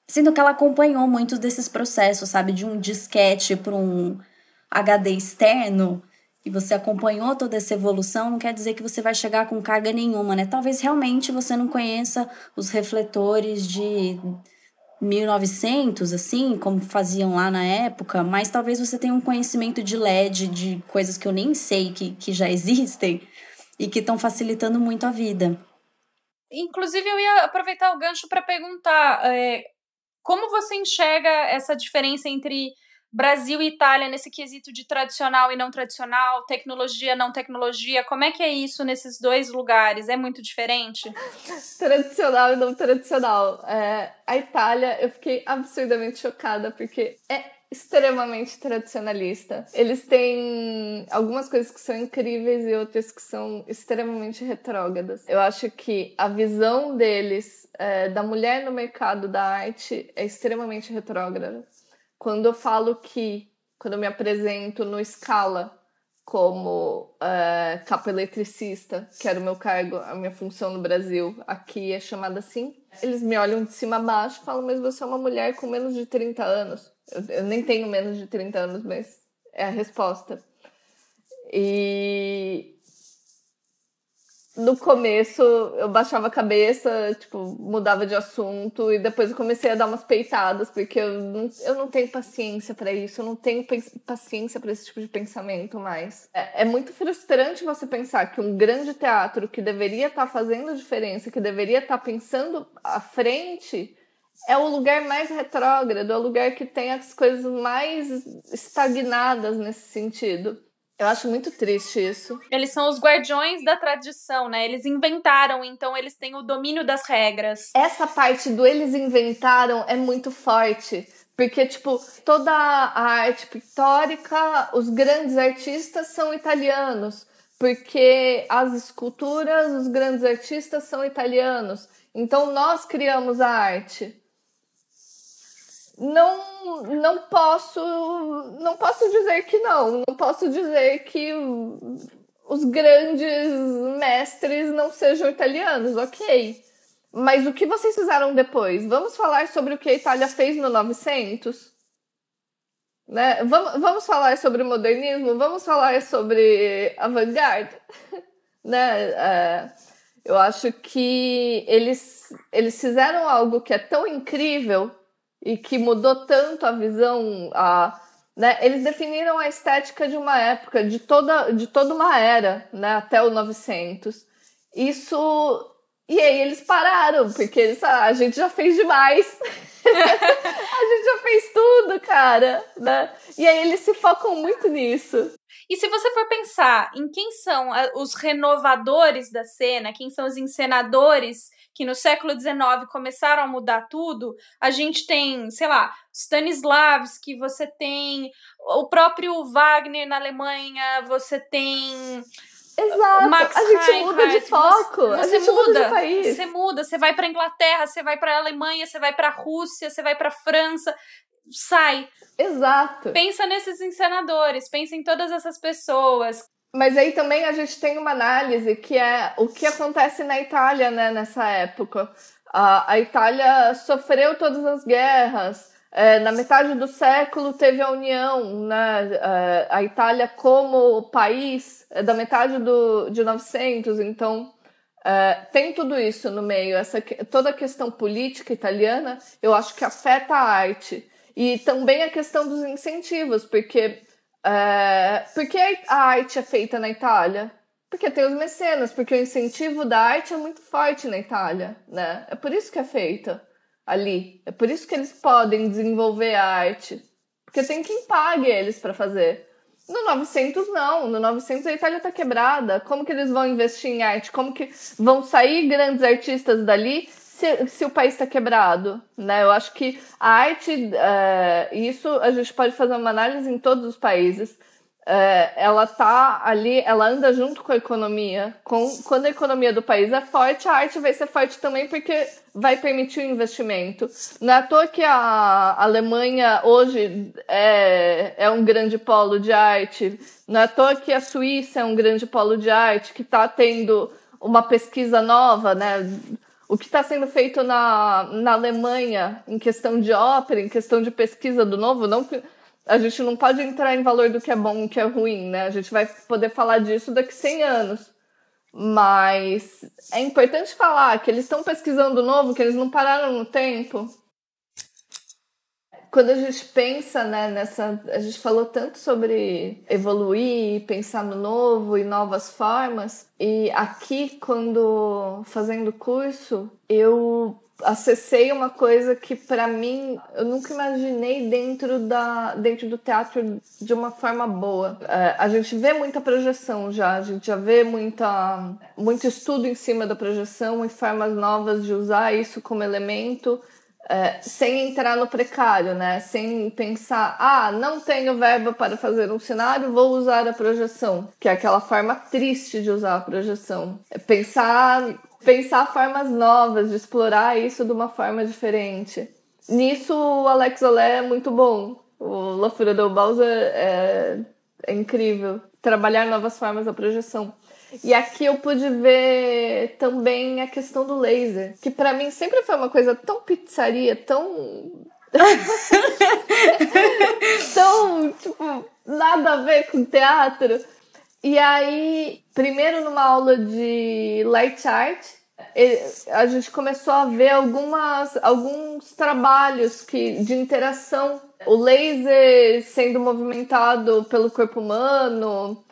sendo que ela acompanhou muitos desses processos, sabe? De um disquete para um HD externo e você acompanhou toda essa evolução, não quer dizer que você vai chegar com carga nenhuma, né? Talvez realmente você não conheça os refletores de 1900, assim, como faziam lá na época, mas talvez você tenha um conhecimento de LED, de coisas que eu nem sei que, que já existem e que estão facilitando muito a vida. Inclusive, eu ia aproveitar o gancho para perguntar é, como você enxerga essa diferença entre Brasil e Itália nesse quesito de tradicional e não tradicional, tecnologia, não tecnologia, como é que é isso nesses dois lugares? É muito diferente? tradicional e não tradicional. É, a Itália, eu fiquei absurdamente chocada porque é extremamente tradicionalista. Eles têm algumas coisas que são incríveis e outras que são extremamente retrógradas. Eu acho que a visão deles é, da mulher no mercado da arte é extremamente retrógrada quando eu falo que, quando eu me apresento no Scala como uh, capa eletricista, que era o meu cargo, a minha função no Brasil, aqui é chamada assim, eles me olham de cima a baixo e falam, mas você é uma mulher com menos de 30 anos. Eu, eu nem tenho menos de 30 anos, mas é a resposta. E no começo eu baixava a cabeça, tipo, mudava de assunto e depois eu comecei a dar umas peitadas, porque eu não, eu não tenho paciência para isso, eu não tenho paciência para esse tipo de pensamento mais. É, é, muito frustrante você pensar que um grande teatro que deveria estar tá fazendo diferença, que deveria estar tá pensando à frente, é o lugar mais retrógrado, é o lugar que tem as coisas mais estagnadas nesse sentido. Eu acho muito triste isso. Eles são os guardiões da tradição, né? Eles inventaram, então eles têm o domínio das regras. Essa parte do eles inventaram é muito forte. Porque, tipo, toda a arte pictórica, os grandes artistas são italianos. Porque as esculturas, os grandes artistas são italianos. Então nós criamos a arte não não posso não posso dizer que não. Não posso dizer que os grandes mestres não sejam italianos ok. Mas o que vocês fizeram depois? Vamos falar sobre o que a Itália fez no 900 né? Vamos, vamos falar sobre modernismo? Vamos falar sobre a vanguarda né? É, eu acho que eles eles fizeram algo que é tão incrível e que mudou tanto a visão, a, né? Eles definiram a estética de uma época, de toda, de toda uma era, né? Até o 900. Isso e aí eles pararam, porque eles, ah, a gente já fez demais. a gente já fez tudo, cara. Né? E aí eles se focam muito nisso. E se você for pensar em quem são os renovadores da cena, quem são os encenadores que no século XIX começaram a mudar tudo, a gente tem, sei lá, Stanislavski, você tem o próprio Wagner na Alemanha, você tem Exato. Max a gente muda de foco. Você, você a gente muda, muda de país. Você muda. Você vai para Inglaterra, você vai para Alemanha, você vai para Rússia, você vai para França. Sai. Exato. Pensa nesses encenadores, pensa em todas essas pessoas. Mas aí também a gente tem uma análise que é o que acontece na Itália, né, nessa época. A, a Itália sofreu todas as guerras. É, na metade do século teve a união, né? É, a Itália como país é da metade do, de 900, então é, tem tudo isso no meio. Essa, toda a questão política italiana, eu acho que afeta a arte. E também a questão dos incentivos, porque, é, porque a arte é feita na Itália? Porque tem os mecenas, porque o incentivo da arte é muito forte na Itália, né? É por isso que é feita ali. É por isso que eles podem desenvolver a arte. Porque tem quem pague eles para fazer. No 900 não, no 900 a Itália está quebrada. Como que eles vão investir em arte? Como que vão sair grandes artistas dali se, se o país está quebrado? Né? Eu acho que a arte, é, isso a gente pode fazer uma análise em todos os países é, ela tá ali, ela anda junto com a economia. Com, quando a economia do país é forte, a arte vai ser forte também porque vai permitir o investimento. Não é à toa que a Alemanha hoje é, é um grande polo de arte, não é à toa que a Suíça é um grande polo de arte, que está tendo uma pesquisa nova, né? O que está sendo feito na, na Alemanha em questão de ópera, em questão de pesquisa do novo, não a gente não pode entrar em valor do que é bom e que é ruim, né? A gente vai poder falar disso daqui 100 anos. Mas é importante falar que eles estão pesquisando novo, que eles não pararam no tempo. Quando a gente pensa né, nessa. A gente falou tanto sobre evoluir, pensar no novo e novas formas. E aqui, quando fazendo curso, eu acessei uma coisa que para mim eu nunca imaginei dentro da dentro do teatro de uma forma boa é, a gente vê muita projeção já a gente já vê muita muito estudo em cima da projeção e formas novas de usar isso como elemento é, sem entrar no precário, né? Sem pensar, ah, não tenho verba para fazer um cenário, vou usar a projeção, que é aquela forma triste de usar a projeção. É pensar pensar formas novas, de explorar isso de uma forma diferente. Nisso, o Alex Olé é muito bom. O La Fura do Bowser é, é incrível. Trabalhar novas formas da projeção. E aqui eu pude ver também a questão do laser, que para mim sempre foi uma coisa tão pizzaria, tão. tão, tipo, nada a ver com teatro. E aí, primeiro numa aula de light art, a gente começou a ver algumas, alguns trabalhos que, de interação. O laser sendo movimentado pelo corpo humano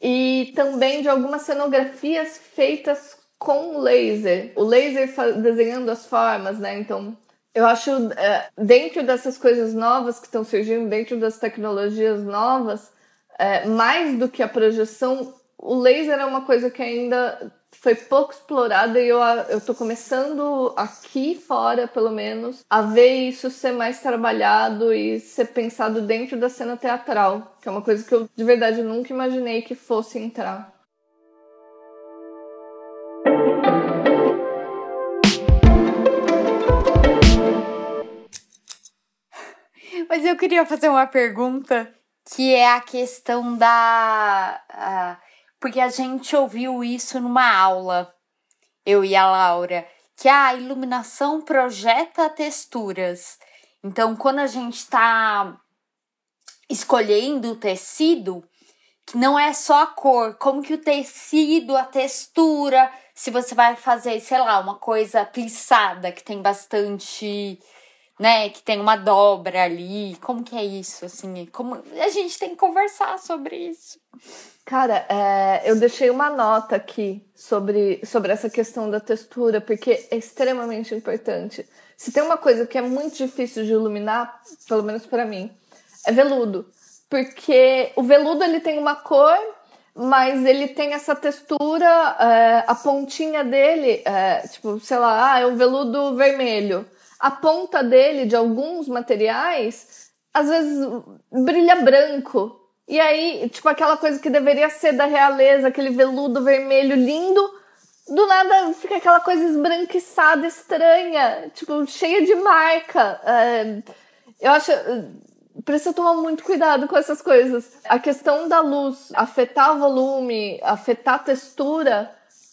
e também de algumas cenografias feitas com laser. O laser desenhando as formas, né? Então, eu acho, é, dentro dessas coisas novas que estão surgindo, dentro das tecnologias novas, é, mais do que a projeção, o laser é uma coisa que ainda foi pouco explorada e eu, eu tô começando aqui fora, pelo menos, a ver isso ser mais trabalhado e ser pensado dentro da cena teatral, que é uma coisa que eu de verdade nunca imaginei que fosse entrar. Mas eu queria fazer uma pergunta que é a questão da. Uh, porque a gente ouviu isso numa aula, eu e a Laura, que a iluminação projeta texturas. Então, quando a gente está escolhendo o tecido, que não é só a cor, como que o tecido, a textura, se você vai fazer, sei lá, uma coisa plissada que tem bastante né, que tem uma dobra ali. Como que é isso, assim? Como a gente tem que conversar sobre isso. Cara, é, eu deixei uma nota aqui sobre, sobre essa questão da textura, porque é extremamente importante. Se tem uma coisa que é muito difícil de iluminar, pelo menos para mim, é veludo. Porque o veludo ele tem uma cor, mas ele tem essa textura, é, a pontinha dele, é, tipo, sei lá, ah, é um veludo vermelho a ponta dele, de alguns materiais, às vezes brilha branco. E aí, tipo, aquela coisa que deveria ser da realeza, aquele veludo vermelho lindo, do nada fica aquela coisa esbranquiçada, estranha, tipo, cheia de marca. É, eu acho. Precisa tomar muito cuidado com essas coisas. A questão da luz afetar o volume, afetar a textura,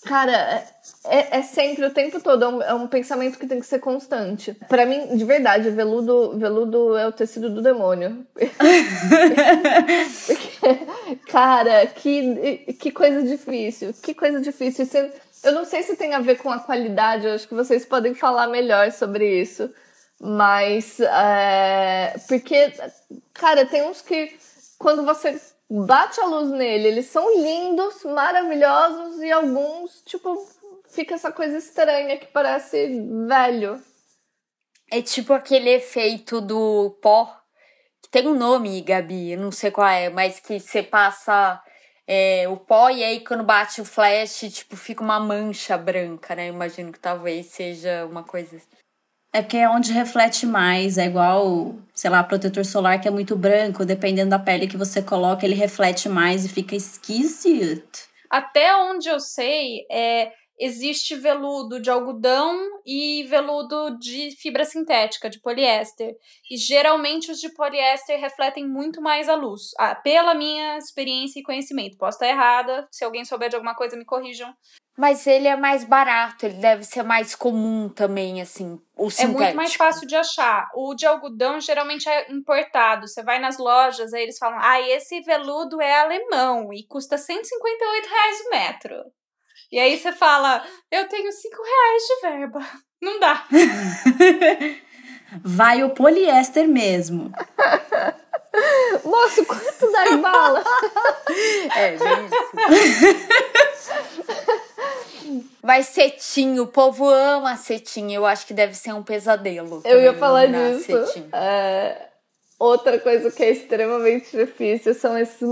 cara, é, é, sempre, o tempo todo, é um, é um, pensamento que tem que ser constante. Para mim, de verdade, veludo, veludo é o tecido do demônio. cara, que, que coisa difícil, que coisa difícil. Você, eu não sei se tem a ver com a qualidade, eu acho que vocês podem falar melhor sobre isso. Mas, é, porque, cara, tem uns que, quando você bate a luz nele, eles são lindos, maravilhosos, e alguns, tipo, fica essa coisa estranha que parece velho. É tipo aquele efeito do pó, que tem um nome, Gabi, não sei qual é, mas que você passa é, o pó e aí quando bate o flash, tipo, fica uma mancha branca, né? Imagino que talvez seja uma coisa. É porque é onde reflete mais, é igual, sei lá, protetor solar que é muito branco, dependendo da pele que você coloca, ele reflete mais e fica esquisito. Até onde eu sei, é, existe veludo de algodão e veludo de fibra sintética, de poliéster. E geralmente os de poliéster refletem muito mais a luz. Ah, pela minha experiência e conhecimento. Posso estar errada, se alguém souber de alguma coisa, me corrijam. Mas ele é mais barato, ele deve ser mais comum também, assim. O sintético. É muito mais fácil de achar. O de algodão geralmente é importado. Você vai nas lojas, aí eles falam: ah, esse veludo é alemão e custa 158 reais o metro. E aí você fala, eu tenho cinco reais de verba. Não dá. Vai o poliéster mesmo. Moço, quanto dá em bala? é, bem Vai cetim, o povo ama cetim. Eu acho que deve ser um pesadelo. Eu ia falar disso. É, Outra coisa que é extremamente difícil são esses.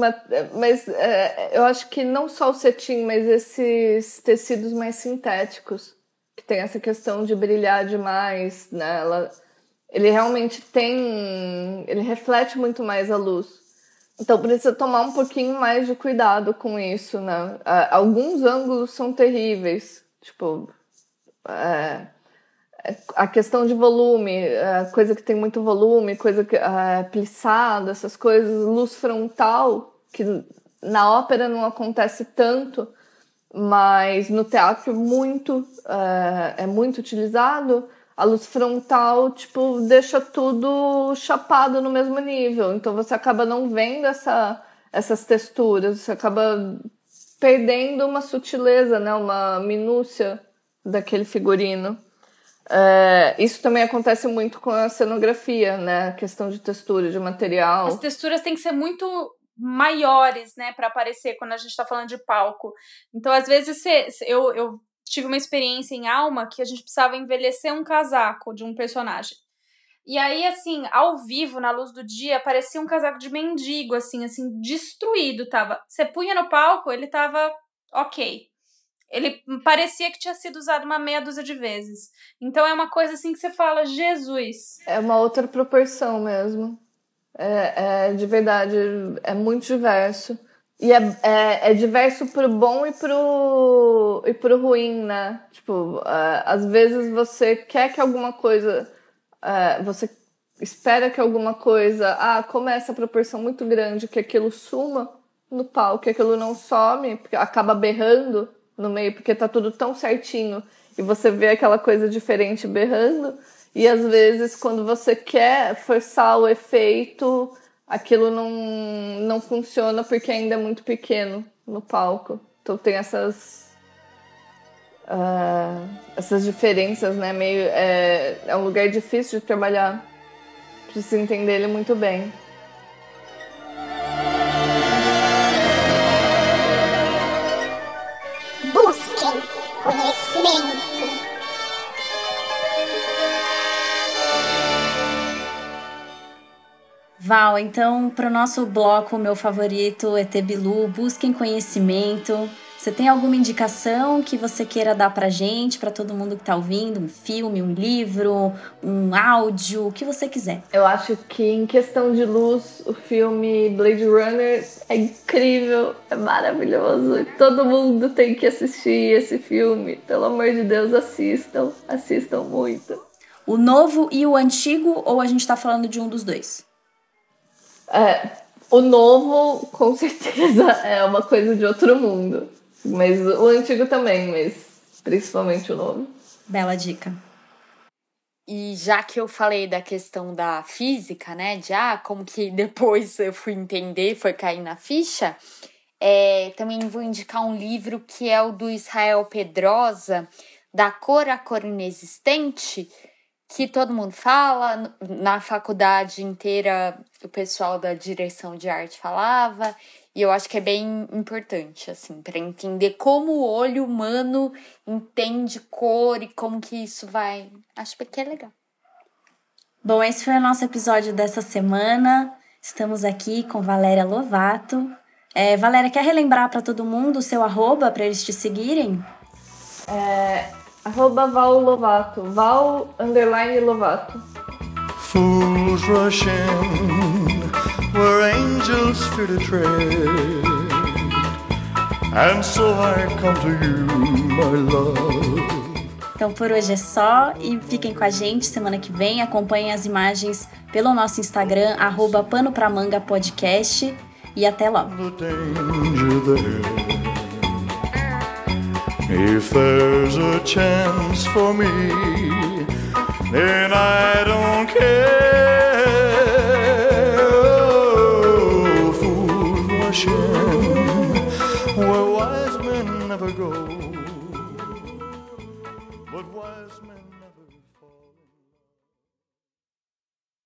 Mas é, eu acho que não só o cetim, mas esses tecidos mais sintéticos, que tem essa questão de brilhar demais, né? Ela, ele realmente tem. Ele reflete muito mais a luz. Então precisa tomar um pouquinho mais de cuidado com isso, né? Alguns ângulos são terríveis. Tipo. É, a questão de volume, coisa que tem muito volume, coisa que é, plissado, essas coisas, luz frontal, que na ópera não acontece tanto, mas no teatro muito é, é muito utilizado. A luz frontal, tipo, deixa tudo chapado no mesmo nível. Então você acaba não vendo essa, essas texturas, você acaba perdendo uma sutileza, né? Uma minúcia daquele figurino. É, isso também acontece muito com a cenografia, né? A questão de textura, de material. As texturas têm que ser muito maiores, né, para aparecer quando a gente está falando de palco. Então, às vezes, cê, eu, eu tive uma experiência em Alma que a gente precisava envelhecer um casaco de um personagem. E aí, assim, ao vivo, na luz do dia, parecia um casaco de mendigo, assim, assim, destruído tava. Você punha no palco, ele tava ok. Ele parecia que tinha sido usado uma meia dúzia de vezes. Então é uma coisa assim que você fala, Jesus. É uma outra proporção mesmo. É, é de verdade, é muito diverso. E é, é, é, diverso pro bom e pro, e pro ruim, né? Tipo, é, às vezes você quer que alguma coisa. É, você espera que alguma coisa. Ah, como é essa proporção muito grande que aquilo suma no palco, que aquilo não some, acaba berrando no meio, porque tá tudo tão certinho e você vê aquela coisa diferente berrando. E às vezes, quando você quer forçar o efeito, aquilo não, não funciona porque ainda é muito pequeno no palco. Então tem essas uh, essas diferenças, né? Meio, é, é um lugar difícil de trabalhar. Precisa entender ele muito bem. Busquem conhecimento. Val, então, para o nosso bloco, meu favorito, ET Bilu, busquem conhecimento. Você tem alguma indicação que você queira dar pra gente, para todo mundo que tá ouvindo? Um filme, um livro, um áudio, o que você quiser. Eu acho que em questão de luz, o filme Blade Runner é incrível, é maravilhoso. Todo mundo tem que assistir esse filme. Pelo amor de Deus, assistam, assistam muito. O novo e o antigo, ou a gente tá falando de um dos dois? É, o novo, com certeza, é uma coisa de outro mundo. Mas o antigo também, mas principalmente o novo. Bela dica. E já que eu falei da questão da física, né, de ah, como que depois eu fui entender, foi cair na ficha, é, também vou indicar um livro que é o do Israel Pedrosa, Da Cor a Cor Inexistente, que todo mundo fala, na faculdade inteira o pessoal da direção de arte falava, e eu acho que é bem importante, assim, para entender como o olho humano entende cor e como que isso vai. Acho que é legal. Bom, esse foi o nosso episódio dessa semana. Estamos aqui com Valéria Lovato. É, Valéria, quer relembrar para todo mundo o seu arroba para eles te seguirem? É, arroba Val Lovato. Val underline Lovato. Fools rushing where angels fear to tread. And so I come to you, my love. Então por hoje é só e fiquem com a gente semana que vem. Acompanhem as imagens pelo nosso Instagram, arroba Pano Pra Manga Podcast. E até logo. If there's a chance for me, then I don't care.